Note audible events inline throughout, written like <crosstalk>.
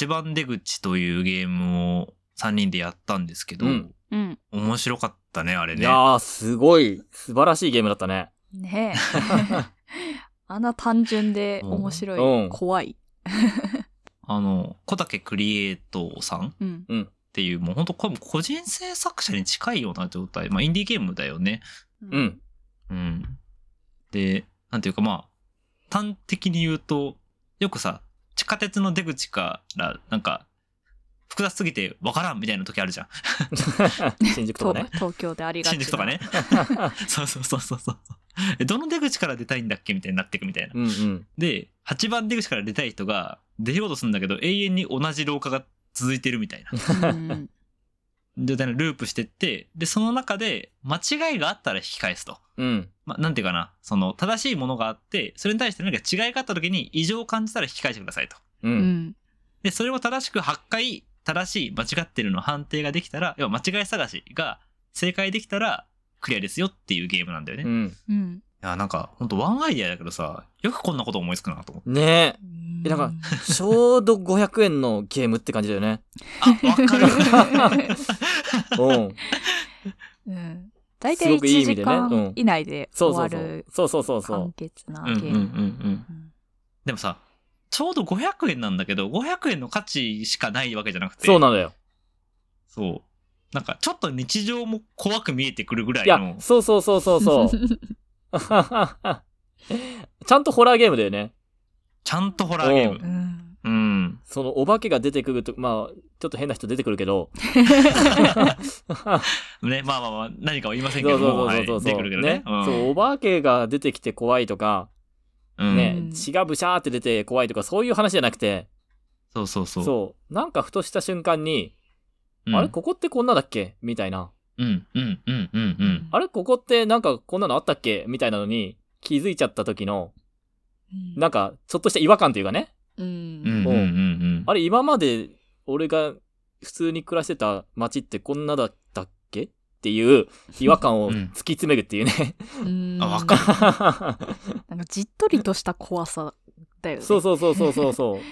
8番出口というゲームを3人でやったんですけど、うんうん。面白かったね、あれね。いやー、すごい、素晴らしいゲームだったね。ねえ。あんな単純で面白い。うん怖い。あの、小竹クリエイトさんうん。っていう、もう本当これも個人制作者に近いような状態。まあ、インディーゲームだよね。うん。うん。で、なんていうかまあ、端的に言うと、よくさ、地下鉄の出口から、なんか、複雑すぎてわからんみたいな時あるじゃん。<laughs> 新宿とかね。東東京でありがちな。新宿とかね。<laughs> そうそうそうそうそう。えどの出口から出たいんだっけみたいになっていくみたいな。うんうん。で、8番出口から出たい人が出ようとするんだけど、永遠に同じ廊下が続いてるみたいな。うん。状態のループしてって、で、その中で間違いがあったら引き返すと。うん。まあ、なんていうかな、その正しいものがあって、それに対して何か違いがあった時に異常を感じたら引き返してくださいと。う。うんん。で、それを正しく8回正しい、間違ってるの判定ができたら、要は間違い探しが正解できたらクリアですよっていうゲームなんだよね。いうん。うん。や、なんか、ほんとワンアイデアだけどさ、よくこんなこと思いつくなと思って。ねえ。えなんかちょうど500円のゲームって感じだよね。あ、わかる。<laughs> うん。うん。大体すごくいい意1時味でねうん間以内でそうそう終わるそう。そうそうそうそ簡潔なうんうんうんうん。ゲーム。うんでもさ、ちょうど500円なんだけど、500円の価値しかないわけじゃなくう。て。そうなんだよ。そう。なんか、ちょっと日常も怖く見えてくるぐらいいやの、。そうそうそうそうそう。<laughs> <laughs> ちゃんとホラーゲームだよね。ちゃんとホラーゲーうム。うん。うん。そのお化けが出てくると、まあ、ちょっと変な人出てくるけど。ね、まあまあまあ、何かは言いませんそうそうけども、はい、そうそうそう。出てくるけどね。うんそう、お化けが出てきて怖いとか、うんねうん、血がブシャーって出て怖いとか、そういう話じゃなくて、そうそうそう。そう、なんかふとした瞬間に、うんあれここってこんなだっけ？みたいな。うん、うん、うん、うん、うん。あれここってなんかこんなのあったっけ？みたいなのに気づいちゃった時の、なんか、ちょっとした違和感というかね。ううん、ん。うん、うん、うん。あれ今まで俺が普通に暮らしてた街ってこんなだったっけ？っていう違和感を突き詰めるっていうね。うんあわか <laughs> なんかじっとりとした怖さだよね。そうそうそうそうそうそう。<laughs> いや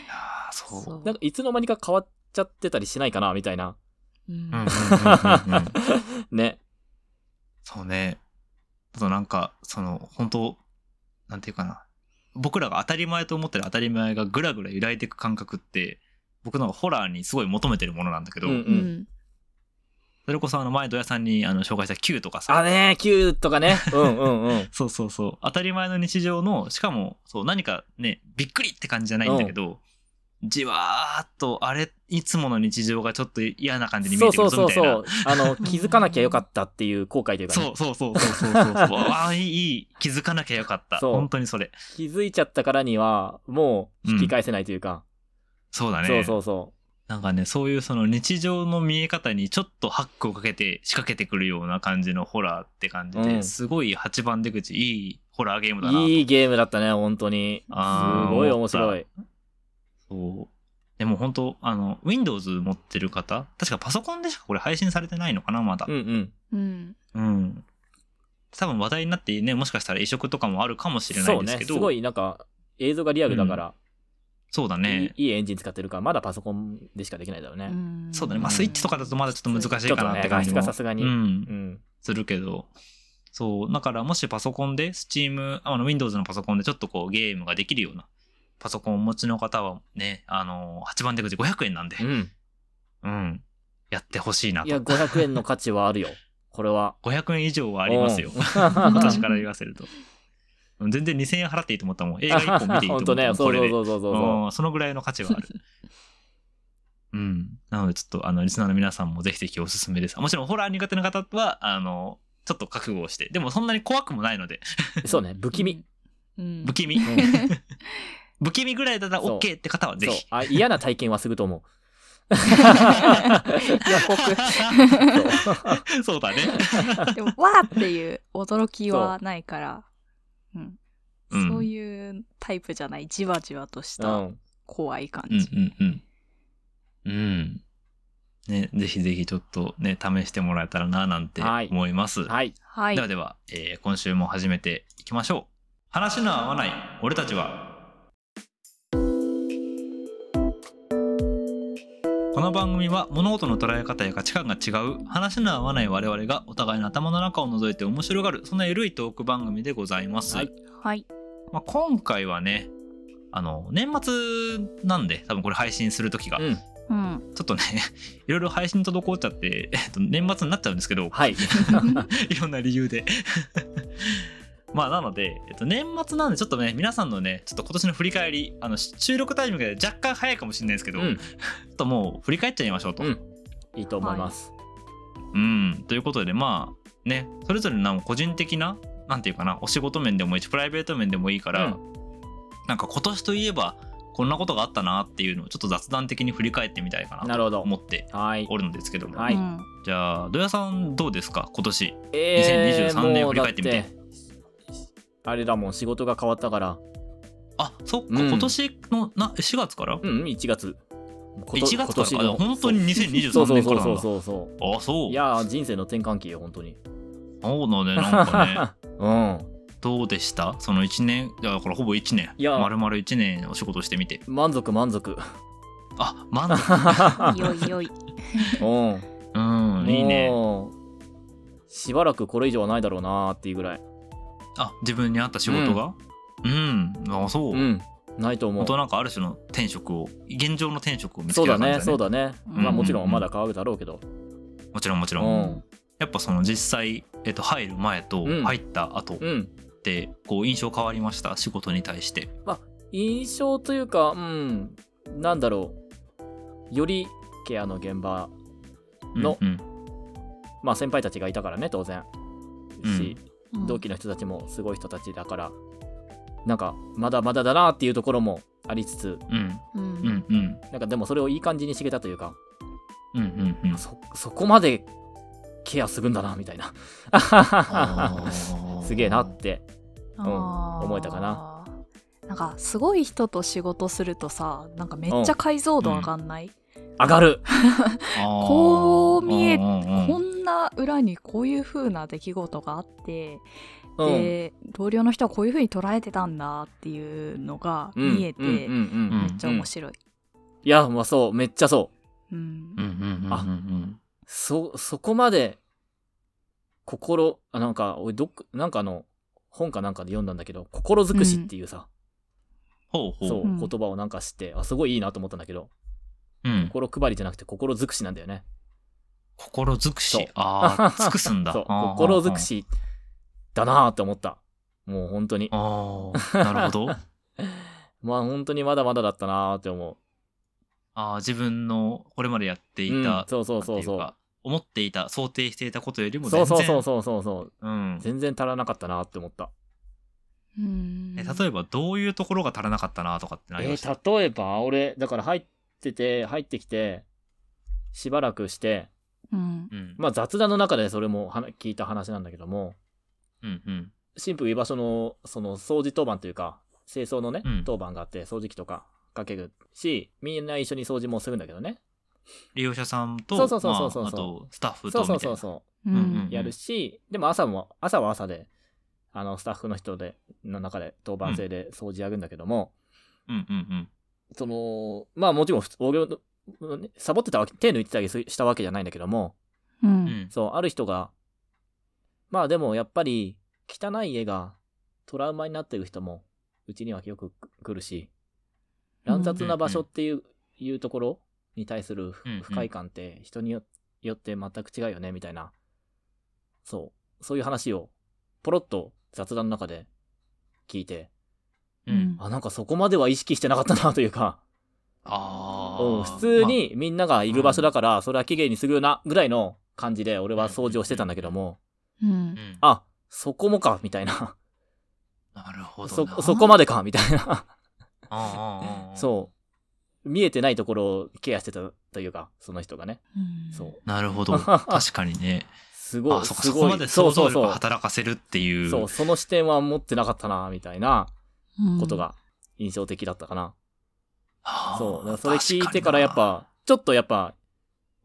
ーそう。そうなんかいつの間にか変わっちゃってたりしないかなみたいな。うん。ね。そうね。あとなんか、その、本当なんていうかな。僕らが当たり前と思ってる当たり前がぐらぐら揺らいでいく感覚って、僕のホラーにすごい求めてるものなんだけど、うんう。うんん。それこそあの前、土屋さんにあの紹介した Q とかさ、あね、Q とかね。うんうんうん。<laughs> そうそうそう。当たり前の日常の、しかも、そう、何かね、びっくりって感じじゃないんだけど、じわーっと、あれ、いつもの日常がちょっと嫌な感じに見そうえてくそうるぞみたいな。そうそう。あの、気づかなきゃよかったっていう後悔というかね。<laughs> そうそうそうそうそうそう。<laughs> ああ、いい。気づかなきゃよかった。そう本当にそれ。気づいちゃったからには、もう引き返せないというか。そうだね。そうそうそなんかね、そういうその日常の見え方にちょっとハックをかけて仕掛けてくるような感じのホラーって感じで、うんすごい8番出口、いいホラーゲームう。だなと。いいゲームだったね、本当に。すごい面白い。そう。でも本当あの、Windows 持ってる方確かパソコンでしかこれ配信されてないのかな、まだう。んうん。うん。うん。多分話題になってね、もしかしたら移植とかもあるかもしれなそね。いうですけど。すごいなんか、映像がリアルだから、そうだね。いいいいエンジン使ってるから、まだパソコンでしかできないだろうね。んそうだね。まあ、スイッチとかだとまだちょっと難しいかなって感じちょっとね画質も。がさすがにうんう。ん。するけど。そう。だから、もしパソコンで、Steam、あの、Windows のパソコンでちょっとこう、ゲームができるような、パソコンをお持ちの方はね、あの、8番出口500円なんで、うん。うん。やってほしいないや、と。500円の価値はあるよ。これは。500円以上はありますよ。うん <laughs> 私から言わせると。全然2000円払っていいと思ったもん。映画1本見ていいと思。ったもん。<laughs> そうこれでそうそうそうそう。うんそのぐらいの価値はある。うん。なので、ちょっと、あの、リスナーの皆さんもぜひぜひおすすめです。もちろん、ホラー苦手な方は、あの、ちょっと覚悟をして。でも、そんなに怖くもないので、そうね、不気味。うん。不気味。<laughs> うん不気味ぐらいだったら OK って方はぜひ。嫌な体験はすると思う。<laughs> 予告。<laughs> そうだね。<laughs> でも、わーっていう驚きはないから、うん。うんそういうタイプじゃない、じわじわとしたうん。怖い感うんじ。うんうん。うん。ね、ぜひぜひちょっとね、試してもらえたらな、なんてはい思います。はい。はいでは。では、えー今週も始めていきましょう。話の合わない俺たちは。この番組は物事の捉え方や価値観が違う話の合わない我々がお互いの頭の中を覗いて面白がるそんな緩いトーク番組でございます、はいはい。まあ、今回はねあの年末なんで多分これ配信する時が、うん。うん。ちょっとね <laughs> いろいろ配信滞っちゃって、えっと、年末になっちゃうんですけどはい。<laughs> いろんな理由でまあなので、えっと、年末なんでちょっとね皆さんのねちょっと今年の振り返りあのし収録タイミングで若干早いかもしれないですけど、うん。<laughs> ちょっともう振り返っちゃいましょうと。うん。いいと思います。うん、ということでまあねそれぞれの個人的ななんていうかなお仕事面でもいいしプライベート面でもいいから、うん。なんか今年といえばこんなことがあったなっていうのをちょっと雑談的に振り返ってみたいかなと。思ってはい。おるんですけども、はい。うんじゃあ土屋さんどうですか？今年。えー2023年を振り返ってみて。だあれだもん、仕事が変わったから。あそっか、うん今年のな4月から、うん、1月。こと1月から？今年のあ本当に2023そうそう年からなんだそうそうそうあそういやー、人生の転換期よ、本当に。そうだねなんかねうん。どうでしたその1年だからほぼ1年いや丸々1年お仕事してみて満足満足。あ満足よいよい。うん。うんいいねしばらくこれ以上はないだろうなーっていうぐらい。あ自分に合った仕事が？うん、あそう、うん。ないと思う本当。なんかある種の転職を現状の転職を見つそうた感じだねそうだね。うんまあもちろんまだ変わるだろうけど。もちろんもちろ、うんん。やっぱその実際、えっと、入る前とうん入った後っうん。てこう印象変わりました？仕事に対して印象というか、うん。なんだろう。よりケアの現場、のうんうんまあ先輩たちがいたからね、当然。し、うん同期の人たちもすごい人たちだから、なんか、まだまだだなっていうところもありつつ、うん。うん。うんうん。なんかでもそれをいい感じにしてけたというか、うんうんうん。そ、そこまでケアするんだな、みたいな。<laughs> すげえなって。あー。思えたかな。なんかすごい人と仕事するとさなんかめっちゃ解像度上がんない、上がる。<laughs> こう見えうんうんうん。こんな裏にこういう風な出来事があって、うん。で同僚の人はこういう風に捉えてたんだっていうのがうん。見えて、めっちゃ面白い。いや、まあそう、めっちゃそう。うん。うんうんうんうんあうん。そ、そこまで、心、あ、なんか、俺どなんかあの、本かなんかで読んだんだけど、心尽くしっていうさ、ほうほう。そう、うん。言葉をなんか知って、あ、すごいいいなと思ったんだけど、うん、心配りじゃなくて心尽くしなんだよね。心尽くしああ <laughs> 尽くすんだそう、心尽くしだなーって思った。もう本当に。ああなるほど <laughs> まあ本当にまだまだだったなーって思う。ああ自分のこれまでやっていた、うんそうそうそうそう思っていた想定していたことよりもそう全然そうそうそうそうそう。うん全然足らなかったなーって思った。うんえ例えばどういうところが足らなかったなとかってなりえました、ー例えば、俺、だから入ってて、入ってきて、しばらくして、うん。うん。まあ雑談の中でそれも聞いた話なんだけども、うんうん。新婦居場所の、その掃除当番というか、清掃のね、うん。当番があって、掃除機とかかけるし、みんな一緒に掃除もするんだけどね。利用者さんとそうそうそうそうそうまあ、あとスタッフそうとそうそうそう。うん。うんうんやるし、でも朝も、朝は朝で、あの、スタッフの人で、の中で当番制で掃除やるんだけども、うんうんうん。その、まあもちろん普通、俺ねサボってたわけ、手抜いてたりしたわけじゃないんだけども、ううん。んそう、ある人が、まあでもやっぱり、汚い家がトラウマになってる人も、うちにはよく来るし、乱雑な場所っていう,、いうところに対するうんうん。不快感って人によよって全く違うよね、みたいな。そう、そういう話を、ポロッと雑談の中で聞いて、うん。あ、なんかそこまでは意識してなかったなというか、ああうん普通にみんながいる場所だから、それは綺麗にするよな、ぐらいの感じで俺は掃除をしてたんだけども、うんうんあ、そこもか、みたいな。なるほどそ、なそこまでか、みたいな。そう。見えてないところをケアしてたというか、その人がね。うんそう。なるほど <laughs> 確かにねすごい、あそっかすごい。そこまで想像力をそうそうそう。働かせるっていうそう、その視点は持ってなかったな、みたいなうんことが印象的だったかな。はあそう。だからそれ聞いてからやっぱ、ちょっとやっぱ、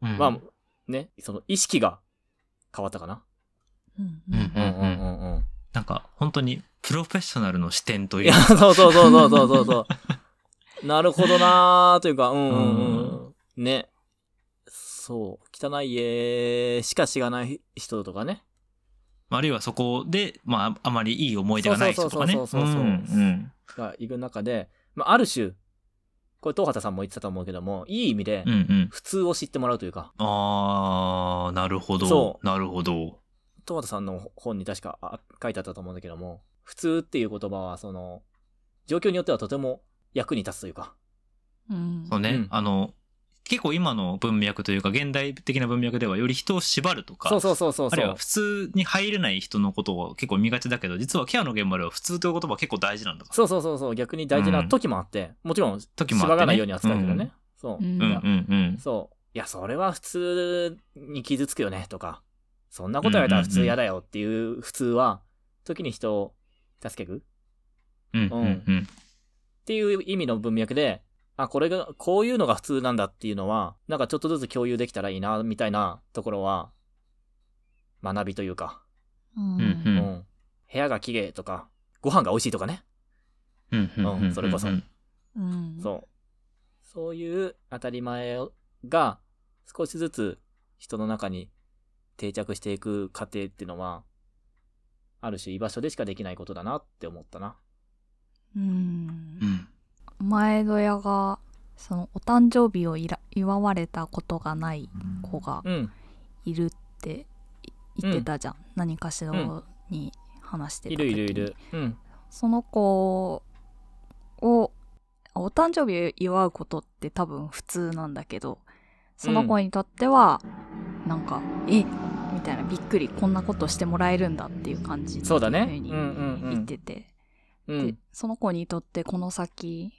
確かになまあ、ね、その意識が変わったかな。うんうんうんうんうんうん。なんか本当にプロフェッショナルの視点というかそうそうそうそうそうそうそう。<laughs> なるほどなーというか、うんうんうん。ね。汚い家しか知らない人とかね。あるいはそこで、まあ、あまりいい思い出がない人とかね。そうそうそうそうそううんうんがいる中で、まあ、ある種、これ東畑さんも言ってたと思うけども、いい意味でうんうん。普通を知ってもらうというか、あー、なるほど。そなるほど。東畑さんの本に確かあ書いてあったと思うんだけども、普通っていう言葉は、その、状況によってはとても役に立つというか、うんそうね、うんあの、結構今の文脈というか、現代的な文脈では、より人を縛るとか、そうそうそうそうあるいは普通に入れない人のことを結構見がちだけど、実はケアの現場では普通という言葉は結構大事なんだから。そうそうそうそう、逆に大事な時もあって、もちろん、時もあってね縛らないように扱うけどね。そう。うんうんうんうん。そう。いや、それは普通に傷つくよね、とか、そんなこと言われたら普通嫌だよっていう普通は、時に人を助けるうんうんうん。っていう意味の文脈で、あ、これが、こういうのが普通なんだっていうのは、なんかちょっとずつ共有できたらいいな、みたいなところは、学びというか、うんうん。部屋が綺麗とか、ご飯が美味しいとかね。うんうんそれこそうんうんそう。そういう当たり前が少しずつ人の中に定着していく過程っていうのは、ある種居場所でしかできないことだなって思ったな。うんうん前戸屋がそのお誕生日を祝われたことがない子がうん。いるってい言ってたじゃん、何かしらに話してたい時にるいるいる。うん。その子をお誕生日を祝うことって多分普通なんだけどその子にとってはなんか、え？みたいなびっくりこんなことしてもらえるんだっていう感じそうだね。っていうんうんうん。に言ってて、でうん。その子にとってこの先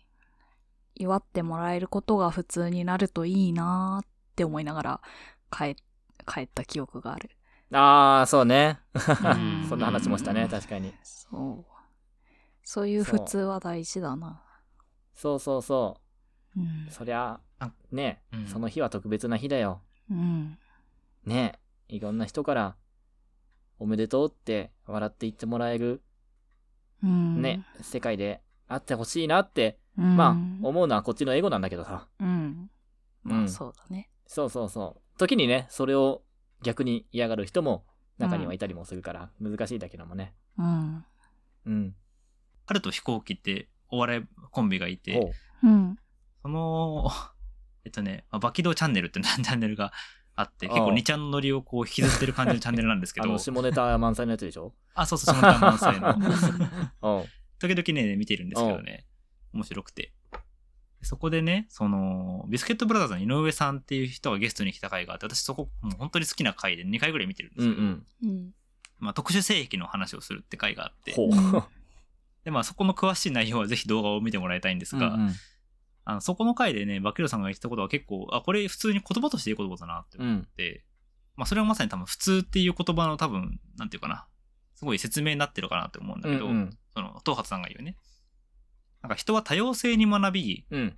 祝ってもらえることが普通になるといいなーって思いながら帰帰った記憶がある。ああ、そうね。ん <laughs> そんな話もしたね、確かに。そう。そういう普通は大事だな。そうそうそう。そりゃあ、ね、うんその日は特別な日だよ。うん。ね。いろんな人から、おめでとうって笑って言ってもらえる、うん。ね、世界であってほしいなって、うん。まあ、思うのはこっちのエゴなんだけどさ。うん。まあ、うんそうだね。そうそうそう。時にね、それを逆に嫌がる人も中にはいたりもするから、難しいだけどもね。うん。うん。春と飛行機ってお笑いコンビがいて、ほうん。その、<laughs> えっとね、まあバキドーチャンネルってチャンネルがあって、結ああ構2ちゃんのノリをこう引きずってる感じのチャンネルなんですけあど、の、下ネタ満載のやつでしょ？あ、そうそう、下ネタ満載の。<laughs> うん。時々ね、見てるんですけどね、面白くて。そこでね、その、ビスケットブラザーズの井上さんっていう人がゲストに来た回があって、私そこ、もう本当に好きな回で2回ぐらい見てるんですけど、うんうん。うん。まあ特殊性癖の話をするって回があって、で、まあそこの詳しい内容はぜひ動画を見てもらいたいんですが、うんあのそこの回でね、バキロさんが言ってたことは結構、あ、これ普通に言葉としていい言葉だなってうん。思って、まあそれはまさに多分普通っていう言葉の多分、なんていうかな、すごい説明になってるかなって思うんだけど、うんうん。その、東発さんが言うね。なんか人は多様性に学び、うん。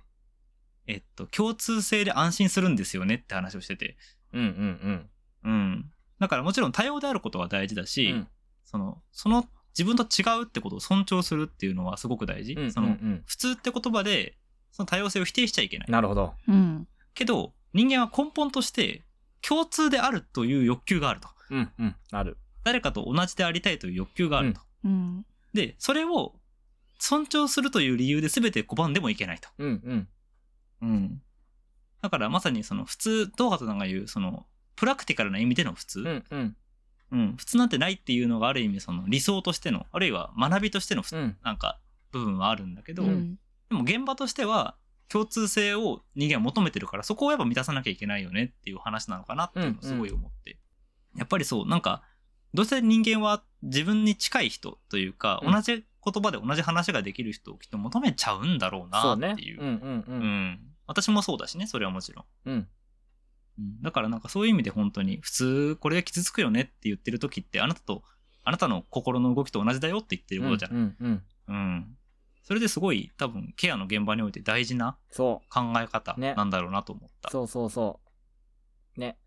えっと、共通性で安心するんですよねって話をしてて。うんうんうん。だからもちろん多様であることは大事だうし、ん。その、その自分と違うってことを尊重するっていうのはすごく大事。うん。その、うん普通って言葉で、その多様性を否定しちゃいけない。なるほど。うん。けど、人間は根本として共通であるという欲求があると。うんうん。ある。誰かと同じでありたいという欲求があると。うん。で、それを尊重するという理由で全て拒んでもいけないと。うんうん。うん。だからまさにその普通、東畑さんが言う、その、プラクティカルな意味での普通、うんうん。うん、普通なんてないっていうのがある意味その理想としての、あるいは学びとしての普通、うん。なんか部分はあるんだけど、でうん。も現場としては共通性を人間は求めてるから、そこをやっぱ満たさなきゃいけないよねっていう話なのかなっていうのをすごい思って。やっぱりそう、なんか、どうせ人間は自分に近い人というか、うん同じ言葉で同じ話ができる人をきっと求めちゃうんだろうなってい。う。うんうんう。うんん私もそうだしね、それはもちろん。うん。うんだからなんかそういう意味で本当に普通これが傷つくよねって言ってる時ってあなたとあなたの心の動きと同じだよって言ってることじゃん。うんうん。うん。それですごい多分ケアの現場において大事なそ考え方ねなんだろうなと思っう。た。そうそうそう。ね。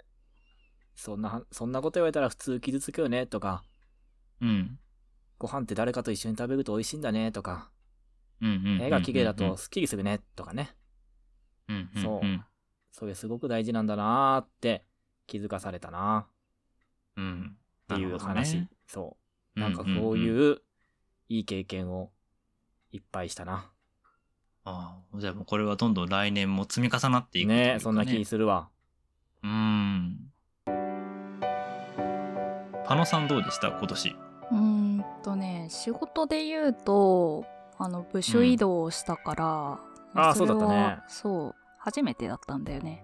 そんな、そんなこと言われたら普通傷つくよねとか、うん。ご飯って誰かと一緒に食べると美味しいんだねとか。絵が綺麗だとスッキリするねとかね。そうそれすごく大事なんだなーって気づかされたな。うん。っていう話。ねそう。なんかそういういい経験をいっぱいしたな。ああ、じゃあもうこれはどんどん来年も積み重なっていくというかねそんな気するわ。うーん。パノさんどうでした？今年。うーんとね仕事で言うとあの部署移動をしたから、あーそうだったね。れはそう初めてだったんだよね。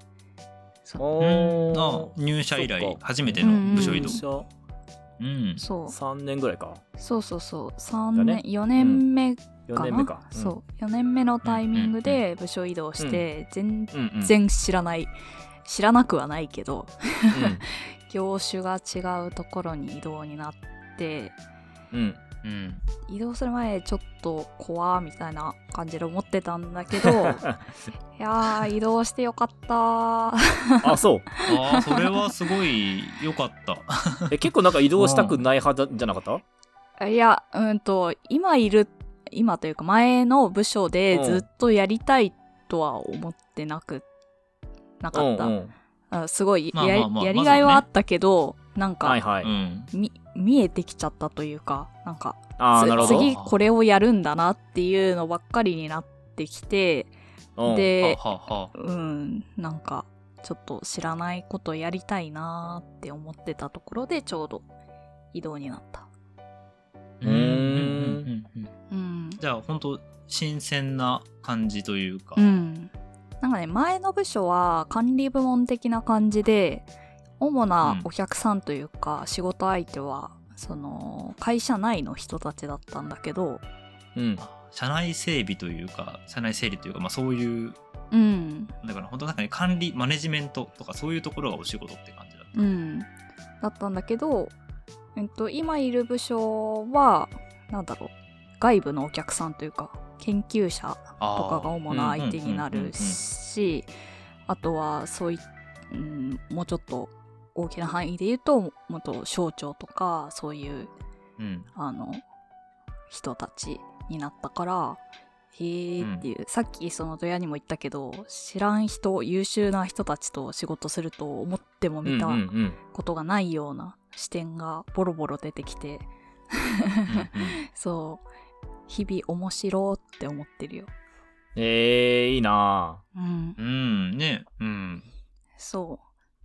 そう。おうん。あー入社以来初めての部署移動。うん。そう。3年ぐらいか。そうそうそう。3だね。年4年目か4な、年目か。そう。4年目のタイミングで部署移動して、全うん。うんうん。然知らない知らなくはないけどうん。<laughs> 業種が違うところに移動になってうん。うん。移動する前ちょっと怖みたいな感じで思ってたんだけど <laughs> いやー移動してよかったあ、そう。<laughs> ああ、それはすごい良かった。<laughs> え、結構なんか移動したくない派だじゃなかった？いやうんと今いる今というか前の部署でずっとやりたいとは思ってなくなかった、うんうん。あすごいや,、まあまあまあやりがいはあったけど、なんか、はいはい。うん。み見えてきちゃったというかなんかあなるほど。次これをやるんだなっていうのばっかりになってきてうんではあはあはあうんなんかちょっと知らないことやりたいなーって思ってたところでちょうど移動になったうーんうんうんうんうんじゃあ本当新鮮な感じというか。うんなんかね前の部署は管理部門的な感じで主なお客さんというか、仕事相手はその会社内の人たちだったんだけどうん。社内整備というか、社内整理というか、まあそういう、うん。だから本当なんかね、管理、マネジメントとかそういうところがお仕事って感じだった。うん、だったんだけど、えっと、今いる部署はなんだろう外部のお客さんというか研究者とかが主な相手になるしあとはそうい、うん、もうちょっと大きな範囲で言うともっと省庁とかそういううん。あの人たちになったからへーっていう、さっきそのドヤにも言ったけど知らん人優秀な人たちと仕事すると思ってもみたうんうんうん。ことがないような視点がボロボロ出てきて。うんうん。<laughs> そう。日々面白って思ってるよ。えー、いいなうん。うん、ね、うん。そ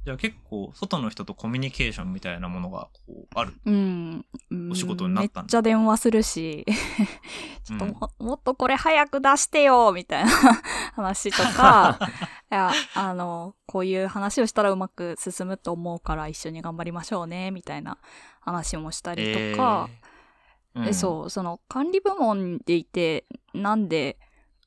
じゃあ結構、外の人とコミュニケーションみたいなものがこうある。ううん。うん。お仕事になったんだ。めっちゃ電話するし。<laughs> ちょっとうん。も,、もっとこれ早く出してよみたいな <laughs> 話とか <laughs> いやあのこういう話をしたらうまく進むと思うから一緒に頑張りましょうねみたいな話もしたりとか、えー。でそうその管理部門でいてなんで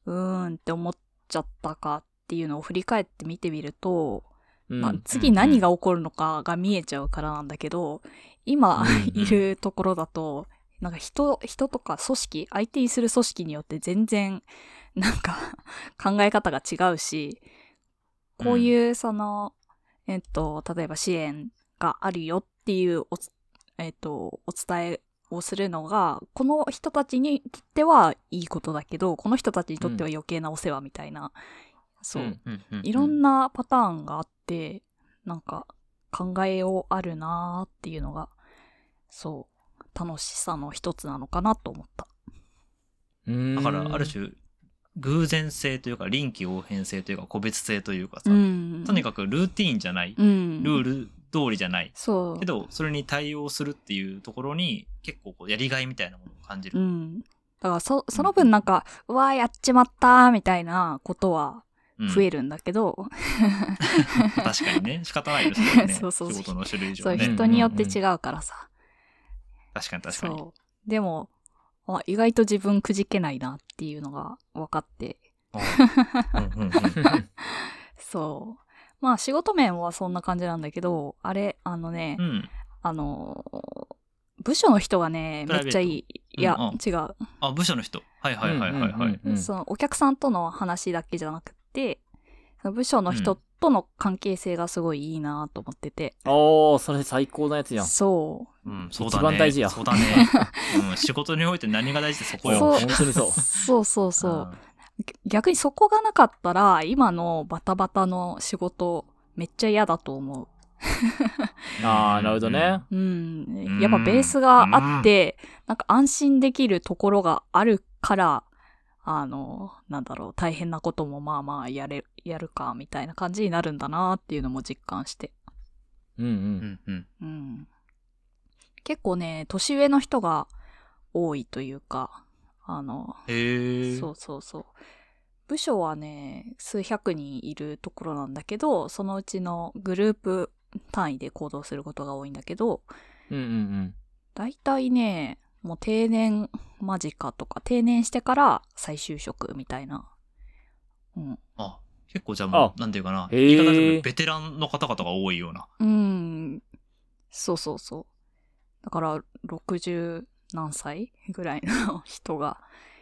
うーんって思っちゃったかっていうのを振り返って見てみると、うんまあ、次何が起こるのかが見えちゃうからなんだけど今 <laughs> いるところだとなんか人人とか組織相手にする組織によって全然なんか <laughs> 考え方が違うしこういうその、えっと例えば支援があるよっていうおつえっとお伝えをするのがこの人たちにとってはいいことだけどこの人たちにとっては余計なお世話みたいな、そう、うんうんうんうんいろんなパターンがあって、なんか考えようあるなーっていうのが、そう、楽しさの一つなのかなと思った。うんだから、ある種、偶然性というか、臨機応変性というか、個別性というかさ、うん。とにかくルーティーンじゃない、うん。ルール通りじゃない。そう。けど、それに対応するっていうところに、結構こう、やりがいみたいなものを感じる。うん。だからそ、その分なんか、うわーやっちまったーみたいなことはうん増えるんだけど、確かにね、仕方ないですよね。<laughs> そうそう仕事の種類上そう、ね。人によって違うからさ。確かに確かに。そう。でも、あ意外と自分くじけないなっていうのが分かって、<laughs> うんうんうんそう。まあ仕事面はそんな感じなんだけど、あれ、あのね、うん。あのー部署の人がね、めっちゃいい。いや、うんうん違う、あ、部署の人。はいはいはいはいはい。うんうんうんそのお客さんとの話だけじゃなくて、その部署の人との関係性がすごいいいなと思ってて。おー、それ最高なやつやん。そうん、そうだね。一番大事やそうだね。うん、仕事において何が大事ってそこう。よ。そう本当にそうそうそうそう。逆にそこがなかったら、今のバタバタの仕事、めっちゃ嫌だと思う。ああ、なるほどね。うん。やっぱベースがあって、なんか安心できるところがあるから、あの、なんだろう、大変なこともまあまあやれ、やるか、みたいな感じになるんだなっていうのも実感して。うんう。うんんうん。うん。結構ね、年上の人が多いというか、あの。そうそうそう。部署はね、数百人いるところなんだけど、そのうちのグループ単位で行動することが多いんだけど、うんうんだいたいね、もう定年間近とか、定年してから再就職みたいな。うん。あ、結構じゃあもあう、なんていうかな。言い方ベテランの方々が多いような。うん。そうそうそう。だから、60何歳ぐらいの人が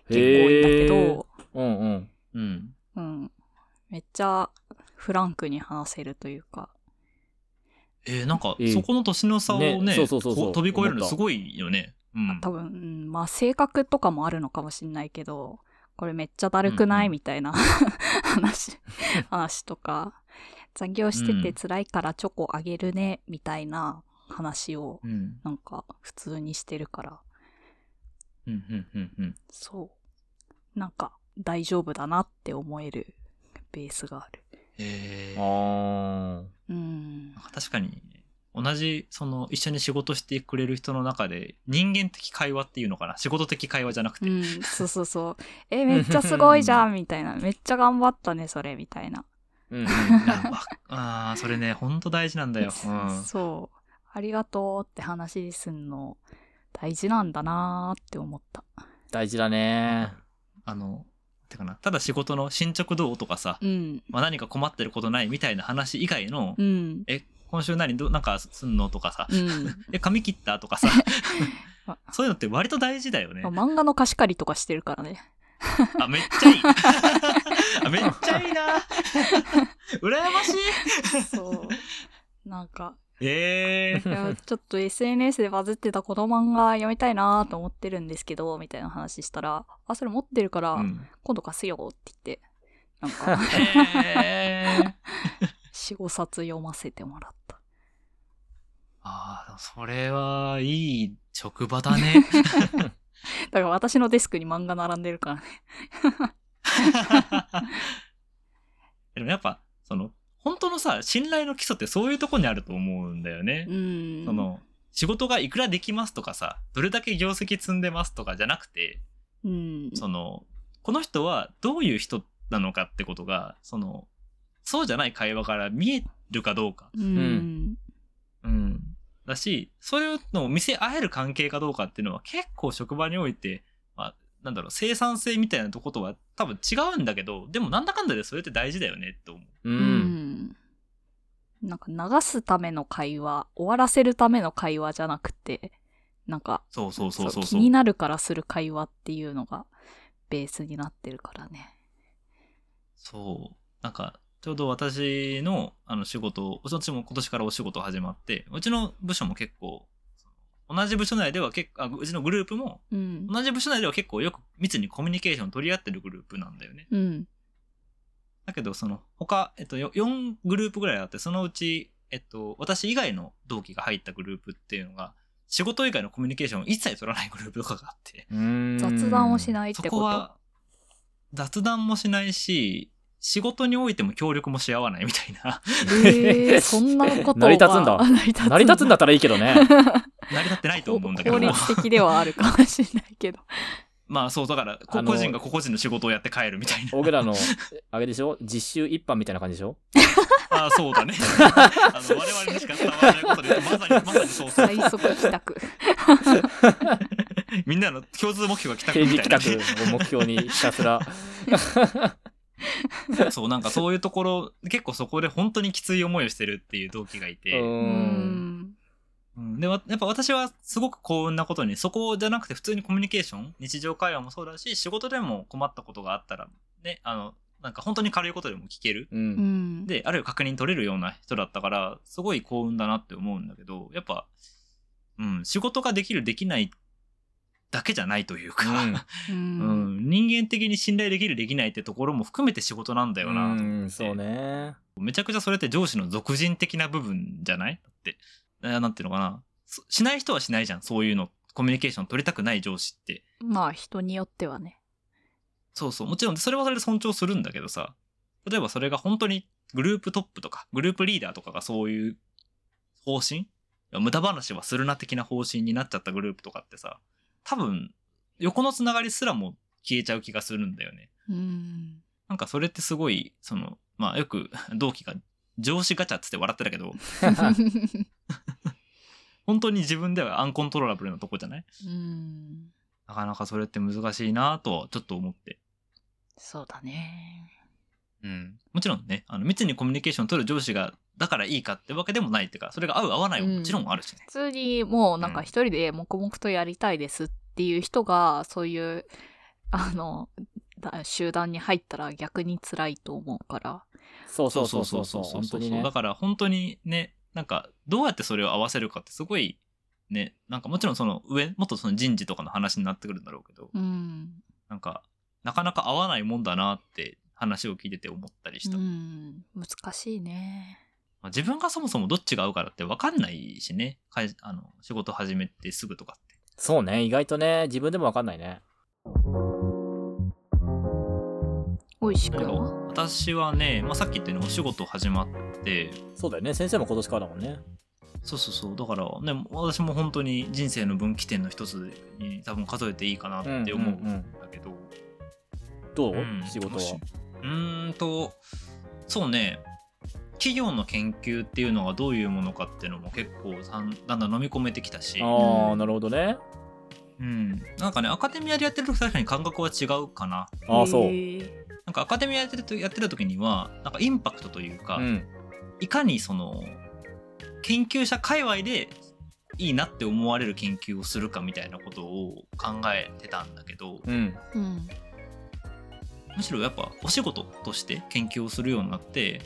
うん。結構多いんだけど、うんうん。うん。うん。めっちゃフランクに話せるというか。えー、なんかえ、ーそこの年の差をね、飛び越えるのすごいよね。うん。多分、うんまあ性格とかもあるのかもしんないけど、これめっちゃだるくない、うんうんみたいな <laughs> 話、<laughs> 話とか、残業してて辛いからチョコあげるね、みたいな話をうん。なんか普通にしてるから、うん、うん、うん、うん。そう。なんか大丈夫だなって思えるベースがある。えー、うあんなん。か確かに、同じ、その、一緒に仕事してくれる人の中で、人間的会話っていうのかな？仕事的会話じゃなくて。うん、そうそうそう。え、<laughs> めっちゃすごいじゃんみたいな。めっちゃ頑張ったね、それ、みたいな。<laughs> ー。うんあーそれね、ほんと大事なんだよ。うん。そう。ありがとうって話すんの大事なんだなーって思った。大事だね。あの、てかな、ただ仕事の進捗どうとかさ、うん。まあ、何か困ってることないみたいな話以外の、うん。え、今週何？どなんかすんの？とかさ、うん。<laughs> え、髪切った？とかさあ、<laughs> そういうのって割と大事だよね。漫画の貸し借りとかしてるからね。あ、めっちゃいい。<laughs> あめっちゃいいな。羨ましい。そう。なんか、ええいやちょっと SNS でバズってたこの漫画読みたいなと思ってるんですけど、みたいな話したら、あ、それ持ってるから、うん。今度貸すよって言って、なんか、ええ4、5冊読ませてもらった。ああ、それはいい職場だね。<laughs> だから私のデスクに漫画並んでるからね。<laughs> でもやっぱ、その、本当のさ、信頼の基礎ってそういうとこにあると思うんだよね。うん。その、仕事がいくらできますとかさ、どれだけ業績積んでますとかじゃなくて、うん。その、この人はどういう人なのかってことが、その、そうじゃない会話から見えるかどうか。うん。うん。だし、そういうのを見せ合える関係かどうかっていうのは結構職場において、まあ、なんだろう、生産性みたいなとことは多分違うんだけど、でもなんだかんだでそれって大事だよねって思う。う。うんん。なんか流すための会話、終わらせるための会話じゃなくて、なんか、そうそうそうそう気そう。になるからする会話っていうのがベースになってるからね。そう。なんか、ちょうど私のあの仕事、私も今年からお仕事始まって、うちの部署も結構、同じ部署内では結構、あうちのグループも、うん。同じ部署内では結構よく密にコミュニケーション取り合ってるグループなんだよね。うん。だけど、その、他、えっと、よ4グループぐらいあって、そのうち、えっと、私以外の同期が入ったグループっていうのが、仕事以外のコミュニケーションを一切取らないグループとかがあって、雑談をしないっそてこと？こは、雑談もしないし、仕事においても協力もし合わないみたいな、えー、<laughs> そんなことが成り立つんだ成り立つ成り立つんだったらいいけどね。成り立ってないと思うんだけど効も。率的ではあるかもしれないけど。<laughs> まあそう、だから、個人が個々人の仕事をやって帰るみたいな。僕らの、<laughs> あれでしょ？実習一般みたいな感じでしょ？ああ、そうだね。あの我々にしか伝わらないことで、まさに、まさにそうそう。最速帰宅。みんなの共通目標が来た定みたいな、時帰宅を目標にひたすら。<laughs> そう、なんかそういうところ、結構そこで本当にきつい思いをしてるっていう同期がいて、う。うんで、わやっぱ私はすごく幸運なことに、そこじゃなくて普通にコミュニケーション、日常会話もそうだし、仕事でも困ったことがあったら、ね、あの、なんか本当に軽いことでも聞ける。う。うんん。で、あるいは確認取れるような人だったから、すごい幸運だなって思うんだけど、やっぱ、うん、仕事ができる、できないっだけじゃないというか、うんううんん人間的に信頼できるできないってところも含めて仕事なんだよなと思って、うんそうね。めちゃくちゃそれって上司の俗人的な部分じゃない？だって、えーなんていうのかな。そしない人はしないじゃん。そういうの。コミュニケーション取りたくない上司って。まあ人によってはね。そうそう。もちろんそれはそれで尊重するんだけどさ。例えばそれが本当にグループトップとか、グループリーダーとかがそういう方針？いや無駄話はするな的な方針になっちゃったグループとかってさ、多分、横のつながりすらも消えちゃう気がするんだよね。うん。なんかそれってすごい、その、まあよく <laughs> 同期が上司ガチャっつって笑ってたけど、<laughs> 本当に自分ではアンコントローラブルなとこじゃない？うん。なかなかそれって難しいなとはちょっと思って。そうだね。うん。もちろんね、あの、密にコミュニケーション取る上司が、だからいいかってわけでもないっていうか、それが合う合わないももちろんあるしね。普通にもうなんか一人で黙々とやりたいですっていう人が、そういう、あの、だ集団に入ったら逆に辛いと思うから。そうそうそうそうそう。本当にねだ。から本当にね、なんか、どうやってそれを合わせるかってすごい、ね、なんかもちろんその上、もっとその人事とかの話になってくるんだろうけど、うん。なんか、なかなか合わないもんだなって話を聞いてて思ったりした。うん。難しいね。まあ自分がそもそもどっちが合うからって分かんないしね。かいあの仕事始めてすぐとかって。そうね。意外とね、自分でもわかんないね。おいしく私はね、まあ、さっき言ったようにお仕事始まって、そうだよね。先生も今年からだもんね。そうそうそう。だからね、私も本当に人生の分岐点の一つに多分数えていいかなって思うんだけど。どう、うん仕事は。うーんと、そうね、企業の研究っていうのがどういうものかっていうのも結構さんだんだん飲み込めてきたし、ああ、なるほどね。うん、なんかね、アカデミアでやってると確かに感覚は違うかな。ああ、そう。なんかアカデミアやってるとやってる時には、なんかインパクトというか、うん。いかにその、研究者界隈でいいなって思われる研究をするかみたいなことを考えてたんだけど、うん。うん。むしろやっぱお仕事として研究をするようになって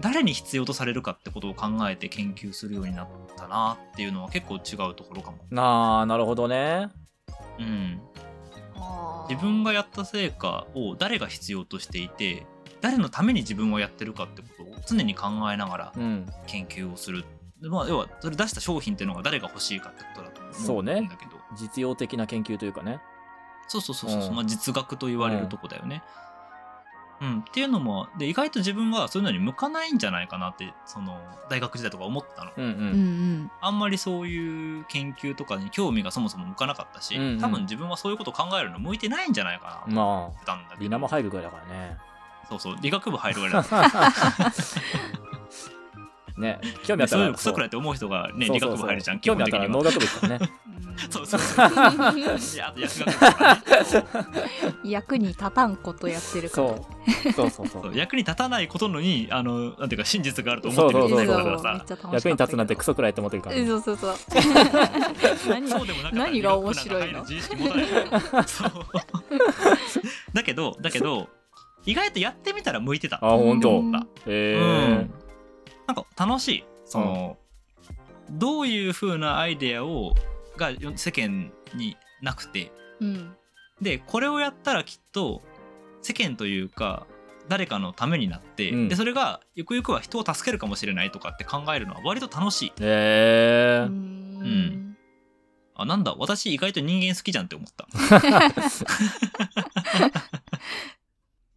誰に必要とされるかってことを考えて研究するようになったなっていうのは結構違うところかも。ああ、なるほどね。うん、自分がやった成果を誰が必要としていて誰のために自分はやってるかってことを常に考えながらうん。研究をする。でまあ、要はそれ出した商品っていうのが誰が欲しいかってことだと思うんだけど実用的な研究というかね。そうそうそうそう、うんまあ、実学と言われるとこだよね。うん、っていうのもで意外と自分はそういうのに向かないんじゃないかなってその大学時代とか思ってたの。うんう。うんんん。あんまりそういう研究とかに興味がそもそも向かなかったし、うんうん多分自分はそういうことを考えるの向いてないんじゃないかなと思まってたんだあ、けど、リナも入るぐらいだからね。そうそう理学部入るぐらいだったね、興味あったらそういうのクソくらいって思う人がね理学部入るじゃん基興味あったら農。学部行くからね。<laughs> そうそうそう。<laughs> 役に立たんことやってるから。そう。そうそうそそうう。役に立たないことのにあのなんていうか真実があると思ってるそうそうそう人だからさ役に立つなんてクソくらいって思ってるからね。えそうそうそう。<laughs> 何そうでもなか何が面白いの？自意識持たないそうだけどだけど意外とやってみたら向いてたあ、ほんとうん。なんか楽しい。その、どういう風なアイデアをが世間になくて。うん。でこれをやったらきっと世間というか誰かのためになって、うん。でそれがゆくゆくは人を助けるかもしれないとかって考えるのは割と楽しい。へえ。うん。あなんだ私意外と人間好きじゃんって思った <laughs>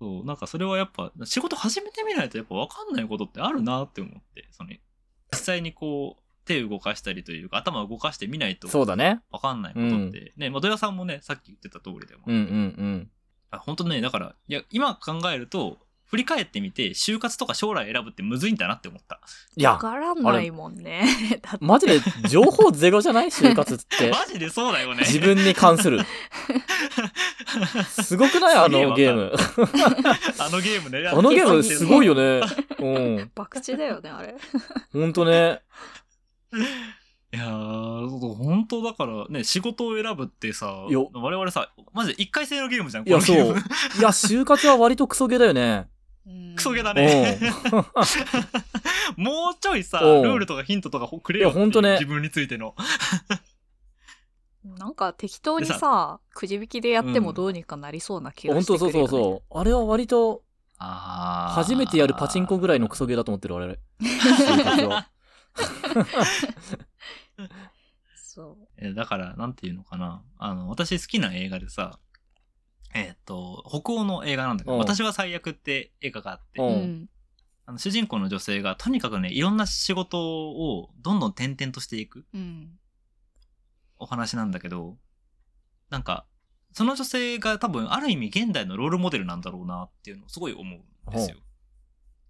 そうなんかそれはやっぱ仕事始めてみないとやっぱ分かんないことってあるなって思ってその実際にこう手を動かしたりというか頭を動かしてみないとそうだね。分かんないことって、ねまあ土屋さんもねさっき言ってた通りでも、うんうんうん。あ本当ねだからいや今考えると振り返ってみて就活とか将来選ぶってむずいんだなって思ったいやわ、からないもんね。マジで情報ゼロじゃない？<laughs> 就活って。マジでそうだよね自分に関する。<laughs> すごくない？あのゲーム。<laughs> あのゲームねあのゲームすごいよね。うん。博打だよね、あれ。ほんとね。いやー、本当だからね、仕事を選ぶってさ、よ我々さ、マジで一回戦のゲームじゃん、いや、そう。いや、就活は割とクソゲーだよね。クソゲーだうね。ん。もうちょいさ、うんルールとかヒントとかくれよいういやほんとね自分についての。<laughs> なんか適当にさ、くじ引きでやってもどうにかなりそうな気が本してくるよ、当そうそうね。そう。あれは割と初めてやるパチンコぐらいのクソゲーだと思ってる、我々。<laughs> そう。えだから、なんていうのかな。あの、私好きな映画でさ、えーっと、北欧の映画なんだけど、うん私は最悪って映画があって。あの主人公の女性がとにかくね、いろんな仕事をどんどん転々としていくうん。お話なんだけど、なんか、その女性が多分ある意味現代のロールモデルなんだろうなっていうのをすごい思うんですよ。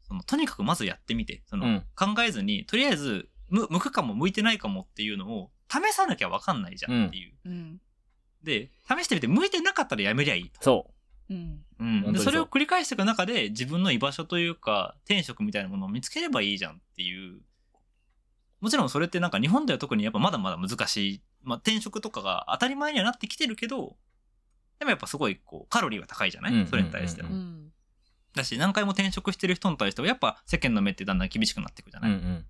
そのとにかくまずやってみて、その、うん考えずに、とりあえず、む向くかも向いてないかもっていうのを試さなきゃわかんないじゃんっていう。うん。で、試してみて向いてなかったらやめりゃいいと。そうん。うん、うでそれを繰り返していく中で自分の居場所というか転職みたいなものを見つければいいじゃんっていうもちろんそれってなんか日本では特にやっぱまだまだ難しい、まあ、転職とかが当たり前にはなってきてるけどでもやっぱすごいこうカロリーは高いじゃない、うんそれに対しての、うんうん。だし何回も転職してる人に対してはやっぱ世間の目ってだんだん厳しくなっていくじゃう。うない、んうん。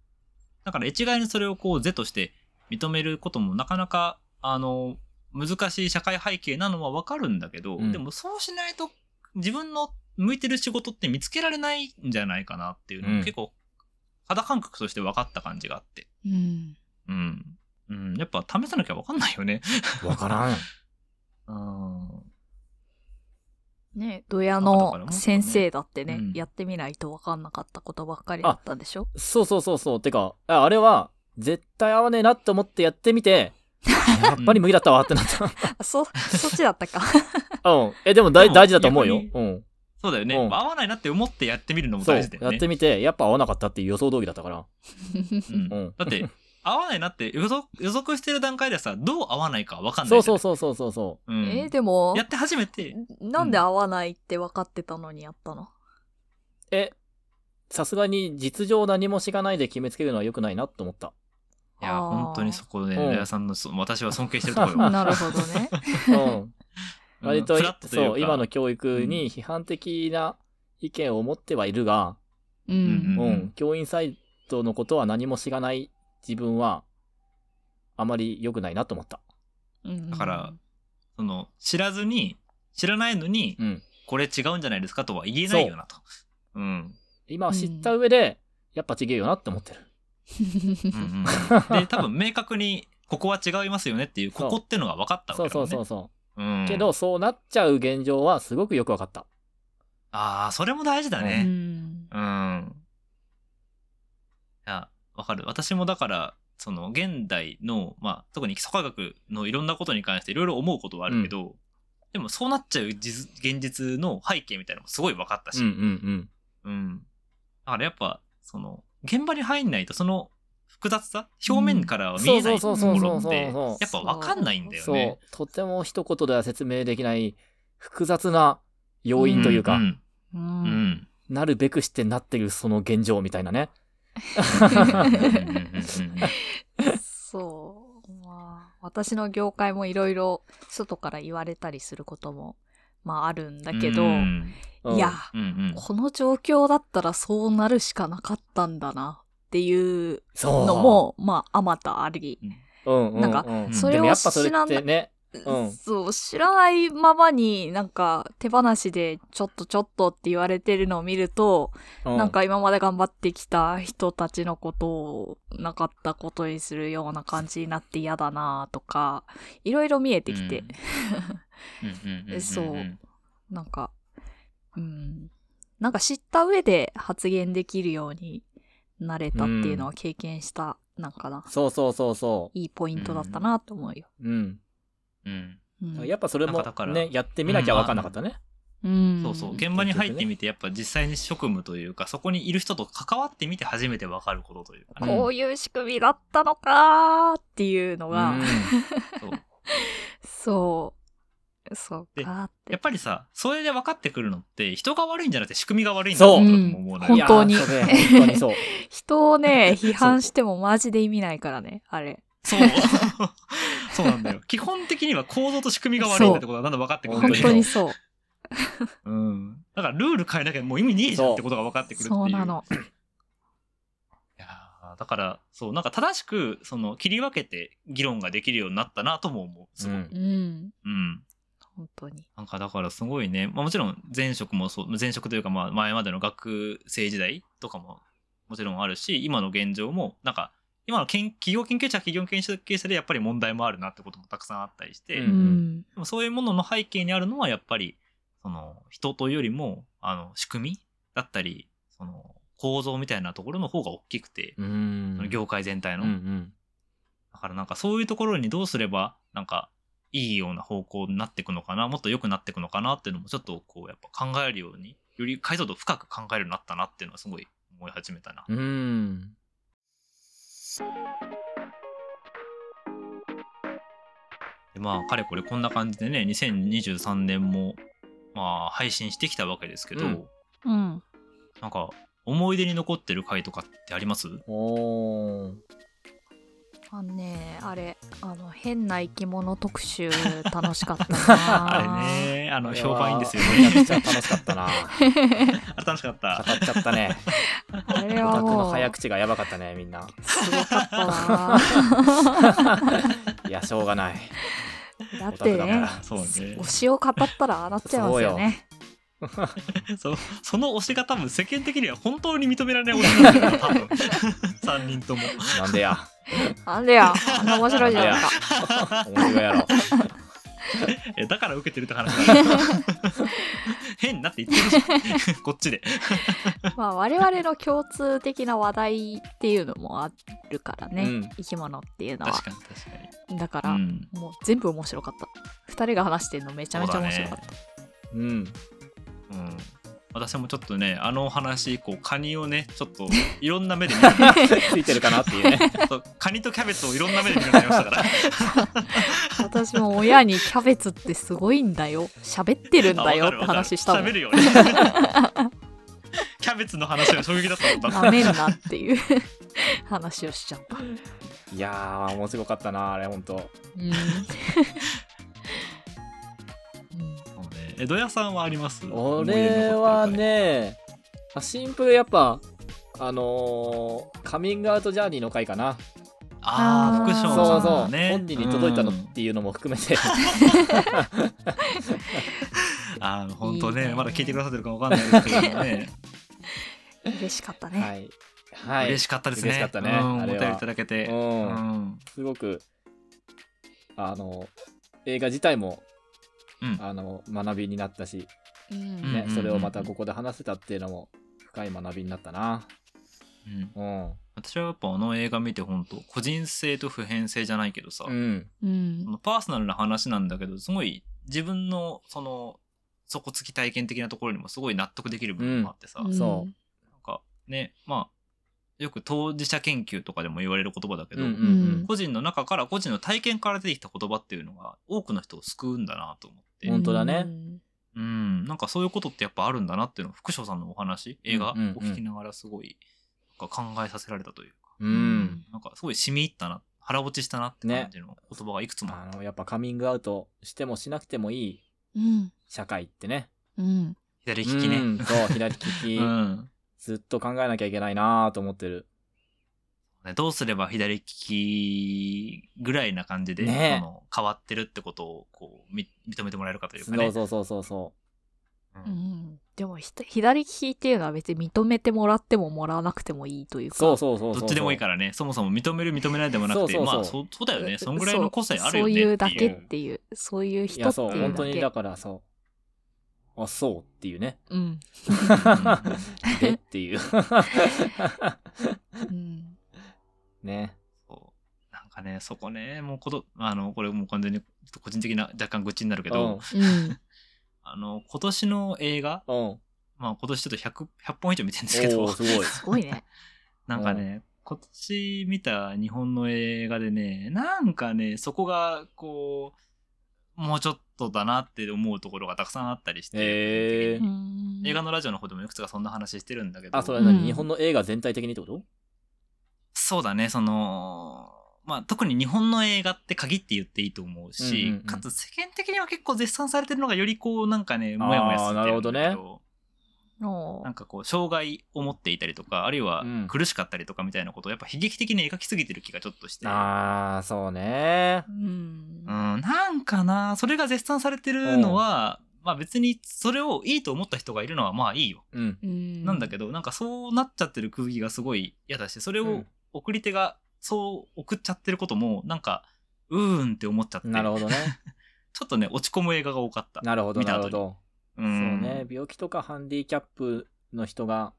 だから一概にそれをこう是として認めることもなかなかあの難しい社会背景なのはわかるんだけど、うんでもそうしないと自分の向いてる仕事って見つけられないんじゃないかなっていうのをうん結構肌感覚として分かった感じがあって。うん。うん。うん。やっぱ試さなきゃ分かんないよね。わからん。<laughs> うん。ねドヤの先生だってね、うんやってみないと分かんなかったことばっかりだったんでしょ？そうそうそうそう。てか、ああれは、絶対合わねえなって思ってやってみて、やっぱり無理だったわってなった。あ <laughs> そ、そっちだったか。うん。え、でも大大事だと思うよ逆。うん。そうだよね。うん合わないなって思ってやってみるのもそう。大事だよね。やってみて、やっぱ合わなかったっていう予想通りだったから。うんうん。だって、<laughs> 合わないなって予測予測してる段階ではさ、どう合わないか分かんないそう。そうそうそうそうそうん。えーでもや、って初めて、なんで合わないって分かってたのにやったの、う。え、さすがに実情何も知らないで決めつけるのは良くないなと思った。いや、本当にそこで、うんレアさんのそ、私は尊敬してるところよ。<laughs> なるほどね。うん。<laughs> 割と、とそう、今の教育に批判的な意見を持ってはいるが、ううんん。うん、教員サイトのことは何も知らない自分は、あまり良くないなと思った。うんだから、その、知らずに、知らないのに、うん。これ違うんじゃないですかとは言えないよなと。うん。今は知った上で、やっぱ違えよなって思ってる。うんうんで、多分明確に、ここは違いますよねっていう、ここってのが分かったわそうけだね。そうそうそう。うん。けど、そうなっちゃう現状はすごくよく分かった。ああ、それも大事だうね。ん。うん。いや、わかる。私もだから、その、現代の、まあ、特に基礎科学のいろんなことに関していろいろ思うことはあるけど、でもそうなっちゃう実現実の背景みたいなのもすごい分かったし、うんうんうん。だからやっぱ、その、現場に入んないと、その複雑さ、表面からは見えないとそうそうころって、やっぱ分かんないんうん。だよね。そう。とても一言では説明できない複雑な要因というか、うん。ううんん。うんなるべくしてなってるその現状みたいなね。そう。まあ、私の業界もいろいろ外から言われたりすることも、まああるんだけど、いや、うんうん。この状況だったらそうなるしかなかったんだなっていうのも、まあ、あまたあり。うん。うんうん、なんかうん。それを知らなってね、うん。そう、知らないままになんか手放しでちょっとちょっとって言われてるのを見ると、うなんか今まで頑張ってきた人たちのことをなかったことにするような感じになって嫌だなとか、いろいろ見えてきて、うん。うんうんうんそう。なんか、うん、なんか知った上で発言できるようになれたっていうのは経験した、なんかな、そうそうそうそいいポイントだったなと思うよ。う。うん。うんうんやっぱそれもね、やってみなきゃ分かんなかったね。うんそうそう。現場に入ってみて、やっぱ実際に職務というか、そこにいる人と関わってみて初めてわかることというかね。こういう仕組みだったのかーっていうのが、うんそう <laughs> そう、そうでかーって。やっぱりさ、それで分かってくるのって、人が悪いんじゃなくて仕組みが悪いんだそうと思うのよ。本当に本当にそう。<laughs> 人をね、批判してもマジで意味ないからね、あれ。そう。<laughs> そうなんだよ。<laughs> 基本的には構造と仕組みが悪いんだってことがだんだん分かってくるんだ本けど当にそう。うん。だからルール変えなきゃもう意味ねえじゃんってことが分かってくるっていう。そうなの。いやだから、そう、なんか正しく、その、切り分けて議論ができるようになったなとも思う。すごく。うん。うん。本当に。なんかだからすごいね、まあ、もちろん前職もそう、前職というかまあ前までの学生時代とかももちろんあるし、今の現状も、なんか、今の研企業研究者は企業研究者でやっぱり問題もあるなってこともたくさんあったりして、ううんん。でもそういうものの背景にあるのはやっぱり、その人というよりも、あの、仕組みだったり、その構造みたいなところの方が大きくて、うんその業界全体の。うんうんだからなんかそういうところにどうすれば、なんか、いいような方向になっていくのかな、もっと良くなっていくのかなっていうのもちょっとこうやっぱ考えるように、より解像度深く考えるようになったなっていうのはすごい思い始めたな。うんでまあ、かれこれこんな感じでね、2023年も、まあ、配信してきたわけですけど、うん。うん。なんか、思い出に残ってる回とかってあります？おー。あのね、あれ、あの、変な生き物特集 <laughs> 楽しかったな。あれね、あの、評判いいんですよめね。ちゃくちゃ楽しかったな <laughs> あれ楽しかった。語っちゃったね。あれはもう、の早口がやばかったねみんな。すごかったな。<laughs> いやしょうがない。だってねそうね。推しを語ったらああなっちゃいますよね。そ <laughs> その推しが多分世間的には本当に認められない推しなんだよ多分。<laughs> 3人とも。なんでや。なんでや、あんな面白いじゃないか。面白いやろ <laughs> えだから受けてるって話 <laughs> 変なって言ってるし <laughs> こっちで。まあ、我々の共通的な話題っていうのもあるからね、うん。生き物っていうのは。確。かに確かに。だから、うん。もう全部面白かった。二人が話してるのめちゃめちゃ面白かった。うん。うん私もちょっとねあの話こうカニをねちょっと <laughs> いろんな目で見る <laughs> ついてるかなっていうね <laughs> カニとキャベツをいろんな目で見るようになりましたから私も親にキャベツってすごいんだよ。喋ってるんだよって話したもん喋。るよねキャベツの話が衝撃だったもんなめんなっていう話をしちゃった。いやー面白かったなあれほんとうん。そうねえどやさんはあります？俺はねあシンプルやっぱあのーカミングアウトジャーニーの回かな。ああ福あー島そうそう、ね本人に届いたのうんっていうのも含めて、<laughs> あー本当いいね。ねまだ聞いてくださってるかわかんないですけどもね。嬉しかったね。はい。はい。嬉しかったですね。嬉しかったねうん、お便りいただけて。ううん。んすごくあの映画自体もうん。あの学びになったし、うん。ねうんそれをまたここで話せたっていうのも深い学びになったな。うん。うん。私はやっぱあの映画見て本当個人性と普遍性じゃないけどさ、うん。パーソナルな話なんだけどすごい自分のその底つき体験的なところにもすごい納得できる部分もあってさ、ん。そなんかねまあよく当事者研究とかでも言われる言葉だけど、うんうん。個人の中から個人の体験から出てきた言葉っていうのが多くの人を救うんだなと思って、本当だね。うん、なんかそういうことってやっぱあるんだなっていうのを福翔さんのお話映画を聞きながらすごいなんか考えさせられたというか、うん。なんかすごい染み入ったな腹落ちしたなって感じの言葉がいくつもああのやっぱカミングアウトしてもしなくてもいいうん。社会ってね。うん。左利きね、うんそう左利き、<laughs> うん。ずっと考えなきゃいけないなと思ってるね。どうすれば左利きぐらいな感じで、ね。その変わってるってことをこうみ認めてもらえるかというかそうね。そうそうそうそう。ん。うんでもひ左利きっていうのは別に認めてもらってももらわなくてもいいといううか。そうそうそうそうどっちでもいいからね、そもそも認める認めないでもなくて、そうそうそう。まあそそうだよね、そんぐらいの個性あるよねそう。そういうだけっていう。そういうい人やそうっていうだけ。本当にだからそう。あそうっていうね。うん。<laughs> でっていう。うんね。そう。なんかね、そこね、もうこと、あの、これもう完全に個人的な若干愚痴になるけうど、ん。うん。<laughs> あの、今年の映画、うん。まあ今年ちょっと100、100本以上見てるんですけど。すごい。<laughs> すごいね。<laughs> なんかね、今年見た日本の映画でね、なんかね、そこが、こう、もうちょっとだなって思うところがたくさんあったりして、へー。映画のラジオの方でもいくつかそんな話してるんだけど、あそれは何、うん。日本の映画全体的にってこと？そうだね、その、まあ特に日本の映画って限って言っていいと思うし、うんうんうん。かつ世間的には結構絶賛されてるのがよりこうなんかね、もやもやするんだけあーなるほどね。なんかこう障害を持っていたりとかあるいはうん。苦しかったりとかみたいなことをやっぱ悲劇的に描きすぎてる気がちょっとして、ああ、そうね。うん。うん、なんかなそれが絶賛されてるのは、まあ別にそれをいいと思った人がいるのはまあいいよ、うん。うん。なんだけどなんかそうなっちゃってる空気がすごい嫌だしそれをうん送り手がそう送っちゃってることもなんかうーんって思っちゃって。なるほどね。<laughs> ちょっとね落ち込む映画が多かった。なるほど、なるほど。うそうんね。病気とかハンディキャップの人が、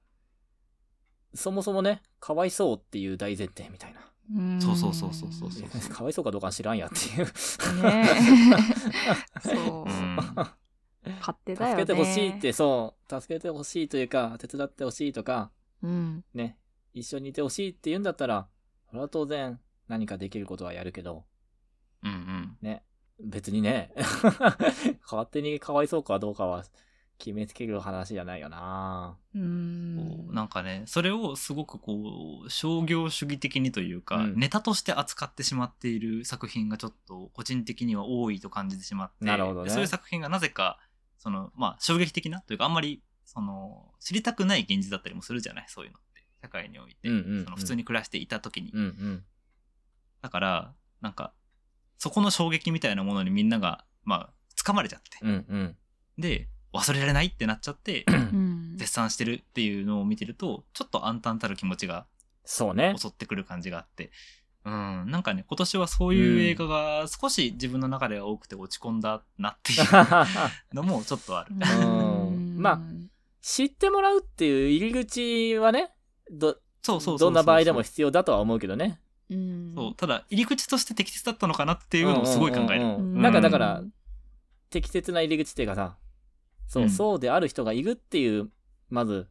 そもそもね、かわいそうっていう大前提みたいな。うんそうそうそうそうそうそう。<laughs> かわいそうかどうかは知らんやっていう。ね <laughs> そう。うん。勝手だよね。助けてほしいって、そう、助けてほしいというか、手伝ってほしいとか、うん。ね、一緒にいてほしいって言うんだったら、それは当然何かできることはやるけど、うんうん。ね、別にね、<laughs> 勝手にかわいそうかどうかは決めつける話じゃないよな。うん。なんかねそれをすごくこう商業主義的にというか、うん。ネタとして扱ってしまっている作品がちょっと個人的には多いと感じてしまってなるほどね。そういう作品がなぜかそのまあ衝撃的なというかあんまりその知りたくない現実だったりもするじゃないそういうの社会において、うんうんうんその普通に暮らしていた時に、うんうん。だからなんかそこの衝撃みたいなものにみんながまあ掴まれちゃって、うんうん。で忘れられないってなっちゃって <clears throat> うん絶賛してるっていうのを見てるとちょっと暗淡たる気持ちがそうね。襲ってくる感じがあって、うん、なんかね今年はそういう映画が少し自分の中では多くて落ち込んだなっていう <laughs> のもちょっとある。うんまあ知ってもらうっていう入り口はね、ど、そうそうそうそうどんな場合でも必要だとは思うけどね。うん。そう。ただ入り口として適切だったのかなっていうのをすごい考える。うん。うん。うんうんうんなんかだから、適切な入り口っていうかさ、そう、うん。そうである人がいるっていう、まず、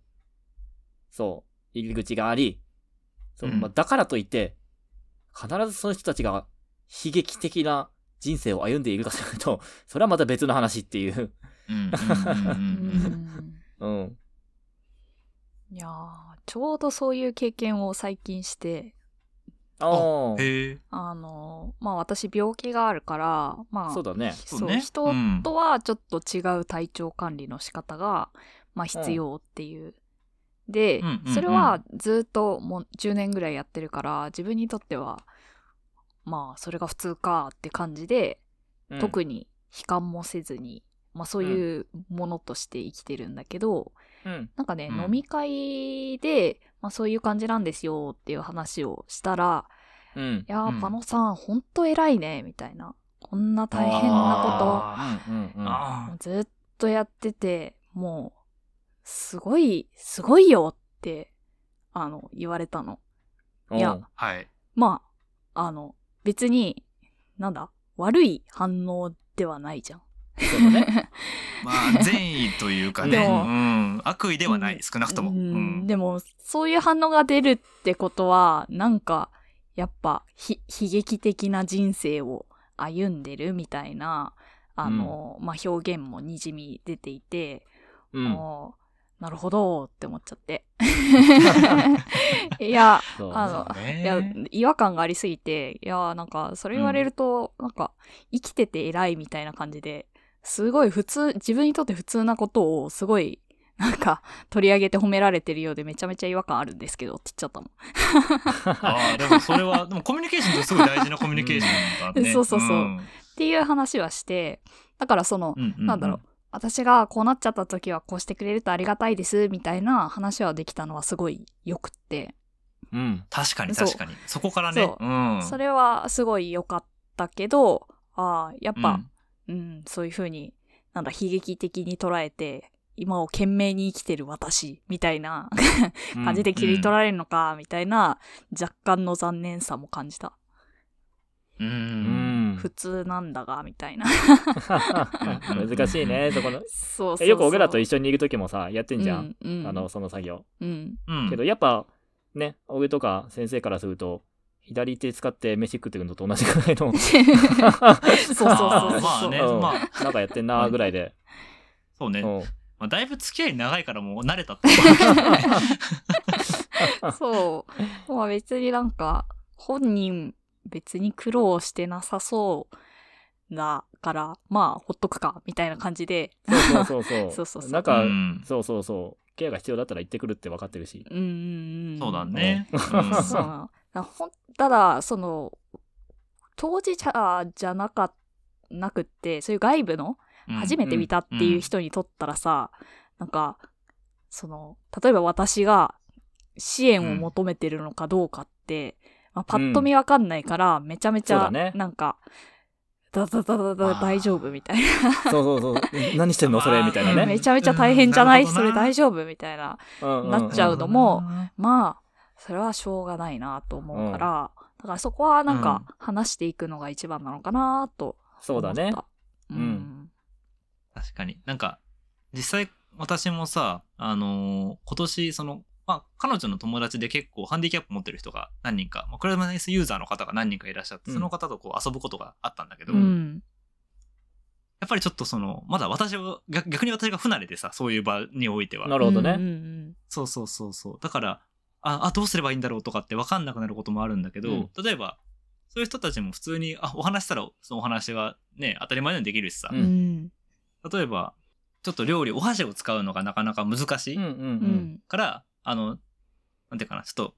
そう、入り口があり、そううん。まあ、だからといって、必ずその人たちが悲劇的な人生を歩んでいるかというと、それはまた別の話っていう。うんうんうんうんううんうん。いやーちょうどそういう経験を最近してああ。へえ。あのまあ私病気があるからまあそうだね。そうね人うんとはちょっと違う体調管理の仕方が、まあ、必要っていう。で、うんうんうんそれはずっともう10年ぐらいやってるから自分にとってはまあそれが普通かって感じで、うん特に悲観もせずに、まあ、そういうものとして生きてるんだけど、うん。なんかね、うん飲み会で、まあ、そういう感じなんですよっていう話をしたらうん「い。やー、うんパノさんほんと偉いね」みたいなこんな大変な。ことあもうずっとやっててもうすごいすごいよってあの言われたのいや。はい。まああの別になんだ悪い反応ではないじゃんそうだね。<laughs> まあ善意というかね、うん、悪意ではない、少なくとも。ううん。んでもそういう反応が出るってことはなんかやっぱひ悲劇的な人生を歩んでるみたいなあの、まあ、表現もにじみ出ていて、うん。なるほどって思っちゃって。<laughs> いやあのいや違和感がありすぎていやなんかそれ言われると、なんか生きてて偉いみたいな感じですごい普通自分にとって普通なことをすごい <laughs> なんか取り上げて褒められてるようでめちゃめちゃ違和感あるんですけどって言っちゃったもん。ああ、でもそれは、<laughs> でもコミュニケーションってすごい大事なコミュニケーションだね。そうそうそうんっていう話はしてだからその、うんうんなんだろう私がこうなっちゃった時はこうしてくれるとありがたいですみたいな話はできたのはすごいよくって、うん。確かに確かに。そこからね。そううん。それはすごい良かったけどああやっぱ、うんうん、そういう風に、なんだ、悲劇的に捉えて、今を懸命に生きてる私、みたいな感じで切り取られるのか、みたいな、若干の残念さも感じた。う。うんん。普通なんだが、みたいな。<laughs> 難しいね、そこの。そうそうそう。えよく俺らと一緒にいる時もさ、やってんじゃん。うん、うん、あの、その作業。うん。うん。けどやっぱ、ね、俺とか先生からすると、左手使って飯食ってくるのと同じくらいの、<laughs> そうそうそうまあね、うんまあ、なんかやってんなぐらいで。そうね。うんまあ、だいぶ付き合い長いからもう慣れたってそう。まあ別になんか、本人別に苦労してなさそうだから、まあほっとくか、みたいな感じで。そうそうそうそう。<laughs> そうそうそうなんか、うんそうそうそう。ケアが必要だったら行ってくるって分かってるし。うんうんうん。そうだね。ううんそうほんただ、その、当事者じゃなか、なくって、そういう外部の初めて見たっていう人にとったらさ、なんか、その、例えば私が支援を求めてるのかどうかって、まあ、パッと見わかんないから、めちゃめちゃ、なんか、だだだだ大丈夫みたいそうそうそう。何してんの？<laughs> それ？みたいなな。ね。めちゃめちゃ大変じゃない、うんなそれ大丈夫？みたいな。うんうん。なっちゃうのもまあ、それはしょうがないなと思うから、だからそこはなんか話していくのが一番なのかなとそうだね。ううんん。確かに。なんか、実際私もさ、あのー今年、その、まあ、彼女の友達で結構ハンディキャップ持ってる人が何人か、まあ、車椅子ユーザーの方が何人かいらっしゃって、うんその方とこう遊ぶことがあったんだけど、うん。やっぱりちょっとその、まだ私は、逆逆に私が不慣れでさ、そういう場においては。なるほどね。うんうんそうそうそうそう。だから、あ、あどうすればいいんだろうとかって分かんなくなることもあるんだけど、うん例えば、そういう人たちも普通に、あ、お話したら、そのお話はね、当たり前のようにできるしさ、ううん。うん。例えば、ちょっと料理、お箸を使うのがなかなか難しい、うんうん。から、あの、なんていうかな、ちょっと、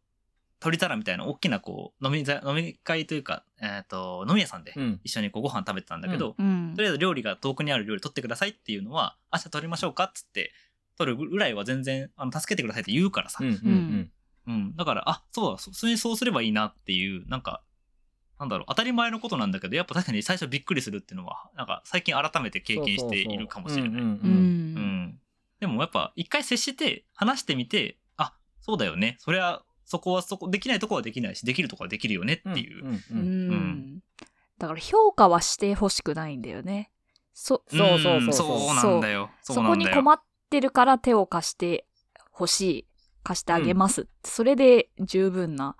鳥たらみたいな大きなこう、飲みざ、飲み会というか、えっ、と、飲み屋さんでうん。一緒にこうご飯食べてたんだけど、うんとりあえず料理が遠くにある料理取ってくださいっていうのは、明日取りましょうかっつって、取るぐらいは全然、あの、助けてくださいって言うからさ。うんうんうん。だから、あ、そうだ、そ普通にそうすればいいなっていう、なんか、なんだろう、当たり前のことなんだけど、やっぱ確かに最初びっくりするっていうのは、なんか最近改めて経験しているかもしれない。うんうんう。うんん。でもやっぱ一回接して話してみて、あ、そうだよね。それは、そこはそこ、できないとこはできないし、できるとこはできるよねっていう。うんううんん。だから評価はしてほしくないんだよね。そ、そうそううんそうそうそうなんだよ。そ。こに困ってるから手を貸してほしい。貸してあげます。それで十分な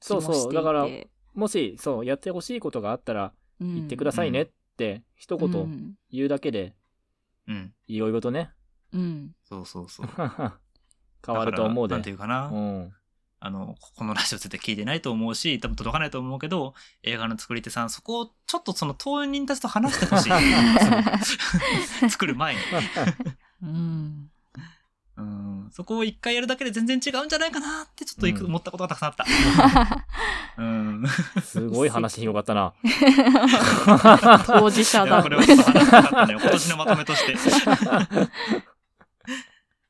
気もしていて。そうそうだからもし、そう、やってほしいことがあったら、うん、言ってくださいねって、一う言ん。言うだけで、うん。いろいろとね、うん。そうそうそう。<laughs> 変わると思うで。なんていうかな。うん。あの、このラジオ絶対聞いてないと思うし、多分届かないと思うけど、映画の作り手さん、そこをちょっとその当人たちと話してほしい。<laughs> 作る前に。うん。うん、そこを一回やるだけで全然違うんじゃないかなってちょっといくうん思ったことがたくさんあった。<laughs> うん。すごい話広がったな。当事者だこ。れはちょっと話したかったね。今年のまとめとして。<laughs>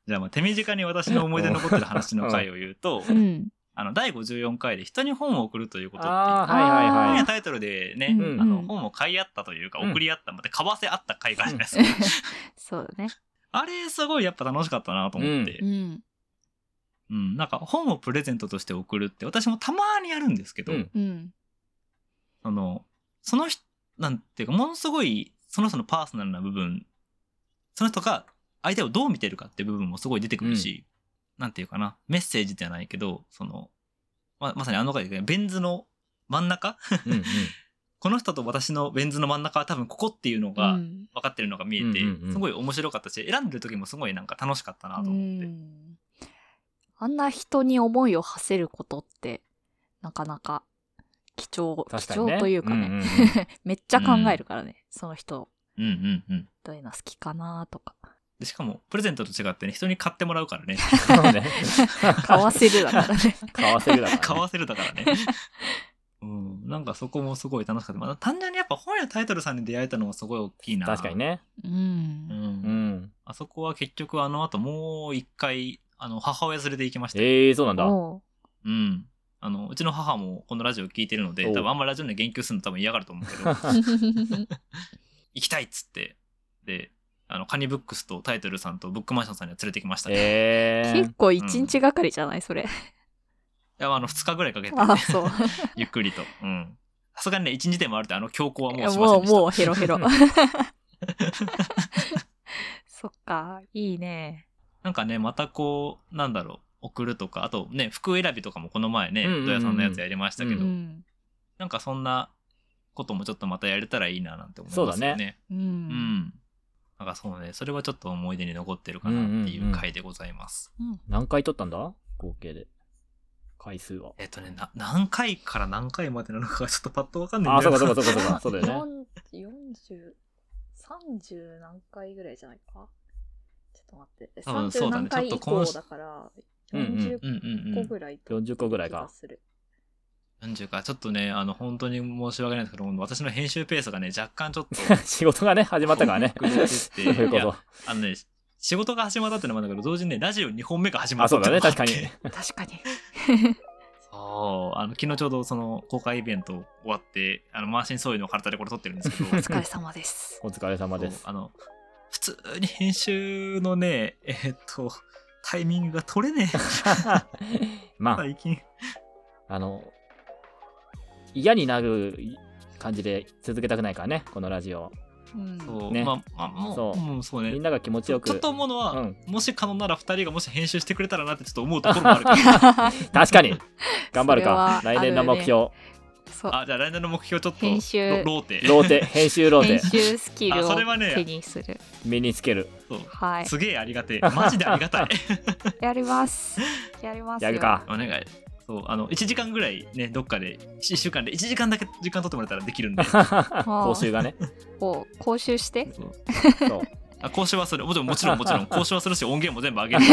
じゃあまあ手短に私の思い出に残ってる話の回を言うと、うん。あの第54回で人に本を送るということってああ、本はいはいはい。やタイトルでね、うんあの本を買い合ったというかうん送り合ったまで、買わせ合った回があるじゃないですか。そうだね。あれすごいやっぱ楽しかったなと思って、うん。うん。なんか本をプレゼントとして送るって私もたまにやるんですけど、うん。うん。そのその人なんていうかものすごいその人のパーソナルな部分その人が相手をどう見てるかって部分もすごい出てくるし、なんていうかなメッセージじゃないけどそのままさにあの回でベン図の真ん中うんうん <laughs> この人と私のベン図の真ん中は多分ここっていうのがうん分かってるのが見えて、うんすごい面白かったし選んでる時もすごいなんか楽しかったなと思って、うんあんな人に思いを馳せることって、なかなか貴重、ね。重というかね、んんん <laughs> めっちゃ考えるからね、その人、うんうんうんどういうの好きかなとか。でしかもプレゼントと違ってね人に買ってもらうからね。<laughs> 買わせるだからね。買わせるだから、ね。<laughs> 買わせるだからね。うん、なんかそこもすごい楽しかった。まあ、単純にやっぱ本やタイトルさんに出会えたのがすごい大きいな。確かに。ね。う。うん。うんん。あそこは結局あの後もう一回、あの、母親連れて行きましたよ。ええー、そうなんだ。おううん。あの、うちの母もこのラジオ聞いてるので、多分あんまラジオに言及するの多分嫌がると思うけど、<laughs> <laughs> 行きたいっつって、で、あの、カニブックスとタイトルさんとブックマンションさんには連れてきましたね。ええ結構一日がかりじゃない？それ。いや、あの、二日ぐらいかけて、あ、そう。<laughs> ゆっくりと。うん。さすがにね、一日でもあるって、あの、強行はもいうやしませんでした。もう、もうヘロヘロ。<laughs> そっか、いいね。なんかね、またこう、なんだろう、送るとか、あとね、服選びとかもこの前ね、うんうんうんドヤさんのやつやりましたけど、うん。なんかそんなこともちょっとまたやれたらいいななんて思いますよね。そうだねう。うんん。なんかそうね、それはちょっと思い出に残ってるかなっていう回でございます。何回撮ったんだ？合計で。回数は。えっとねな、何回から何回までなのかがちょっとパッとわかんないあそうかそうかそうかそうか。そうだよね。40、40、30何回ぐらいじゃないか？ちょっと待って。多分そうだね30何回以ちょっと今降だから、うんうん40うんうんうん個ぐらいと40個ぐらいか気がする。40かちょっとねあの本当に申し訳ないんですけど私の編集ペースがね若干ちょっと <laughs> 仕事がね、始まったからね。<laughs> そういうこと。あのね仕事が始まったってのもあるんだけど同時にねラジオ2本目が始まあ、ったそうだね、ってのもあって確かに。確かに。<laughs> そうあの昨日ちょうどその公開イベント終わってあの満身創痍の体でこれ撮ってるんですけど <laughs> お疲れ様です。お疲れ様です。あの普通に編集のねえーっとタイミングが取れねえ <laughs> まあ、最近あの、嫌になる感じで続けたくないからね、このラジオ。うん。そう、ねまあ、まあ、もうそううんそうねみんなが気持ちよく。ちょっと思うのは、うんもし可能なら2人がもし編集してくれたらなってちょっと思うところもあるから <laughs> 確かに頑張るかそれは。来年の目標。そう。あじゃあ来年の目標ちょっと編集ロローテローテ、編集ロー編テ、集スキルをあそれはね手にする。身につける。そうはい。すげえありがてえマジでありがたい <laughs> やります。やりますよ。やるか。お願いそうあの1時間ぐらいねどっかで1週間で1時間だけ時間取ってもらったらできるんで <laughs> 講習がね。<laughs> を講習して。そうそう。あ講習はするもちろんもちろん <laughs> もちろん講習はするし音源も全部上げる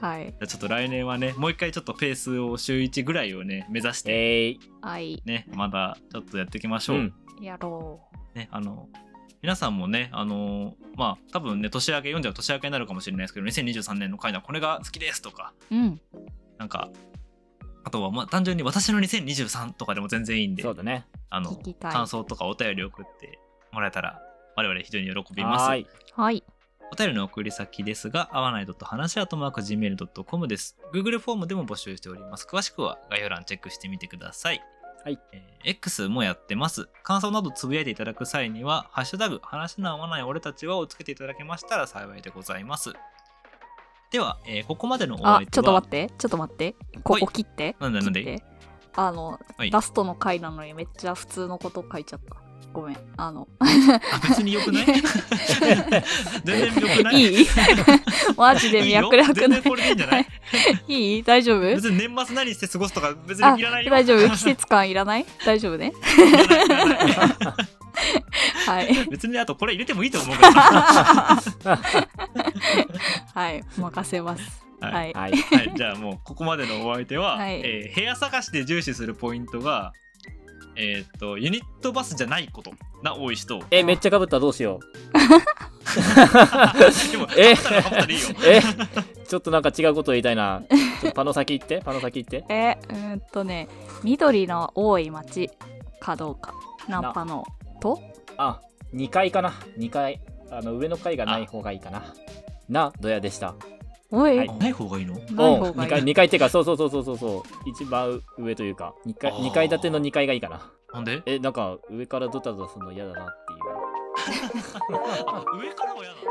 はい。あちょっと来年はねもう一回ちょっとペースを週1ぐらいをね目指してえい。はい。ねまだちょっとやっていきましょう、うん。やろね、あの、皆さんもね、あのまあ、多分ね、年明け、読んじゃう年明けになるかもしれないですけど、2023年の回はこれが好きですとか、う。うん。なんか、あとは、まあ、単純に私の2023とかでも全然いいんでそう、だね。あの聞きたい感想とかお便り送ってもらえたら、我々非常に喜びますはー。い。はい。お便りの送り先ですが、合わない話あとマーク Gmail.com です。Google フォームでも募集しております。詳しくは概要欄チェックしてみてください。はい。えー X もやってます。感想などつぶやいていただく際には、ハッシュタグ、話の合わない俺たちはをつけていただけましたら幸いでございます。では、えーここまでのお相手は、あ、ちょっと待って。ちょっと待って。ここ切って。なんでなんで？あの、はい。ラストの回なのにめっちゃ普通のこと書いちゃった。ごめん。あの、あ別に良くない？<laughs> 全然良くない？いい。<laughs> マジで脈絡ない。いいいいい？大丈夫？別に年末何して過ごすとか別あにいらないよ。大丈夫。季節感いらない？大丈夫ね？<laughs> <laughs> はい。別にあとこれ入れてもいいと思うから。はい。任せます。はいはい。はい。はい、じゃあもうここまでのお相手は、はいえー部屋探しで重視するポイントが、えーっとユニットバスじゃないことが多い人え、めっちゃかぶったらどうしよでもえ。え、ちょっとなんか違うこと言いたいな。パノ先行って、パノ先行って。えうーんとね、緑の多い町かどうか。ナンパのと？あ、2階かな。2階。あの、上の階がない方がいいかな。な、ドヤでした。おい、はいあない方がいいの？お2方がいい。階、2階っていうか、そうそうそうそうそうそう。一番上というか、2階あー二階建ての2階がいいかな。なんで？え、なんか上からドタドタするの嫌だなっていう。あ <laughs> 上からも嫌なんだ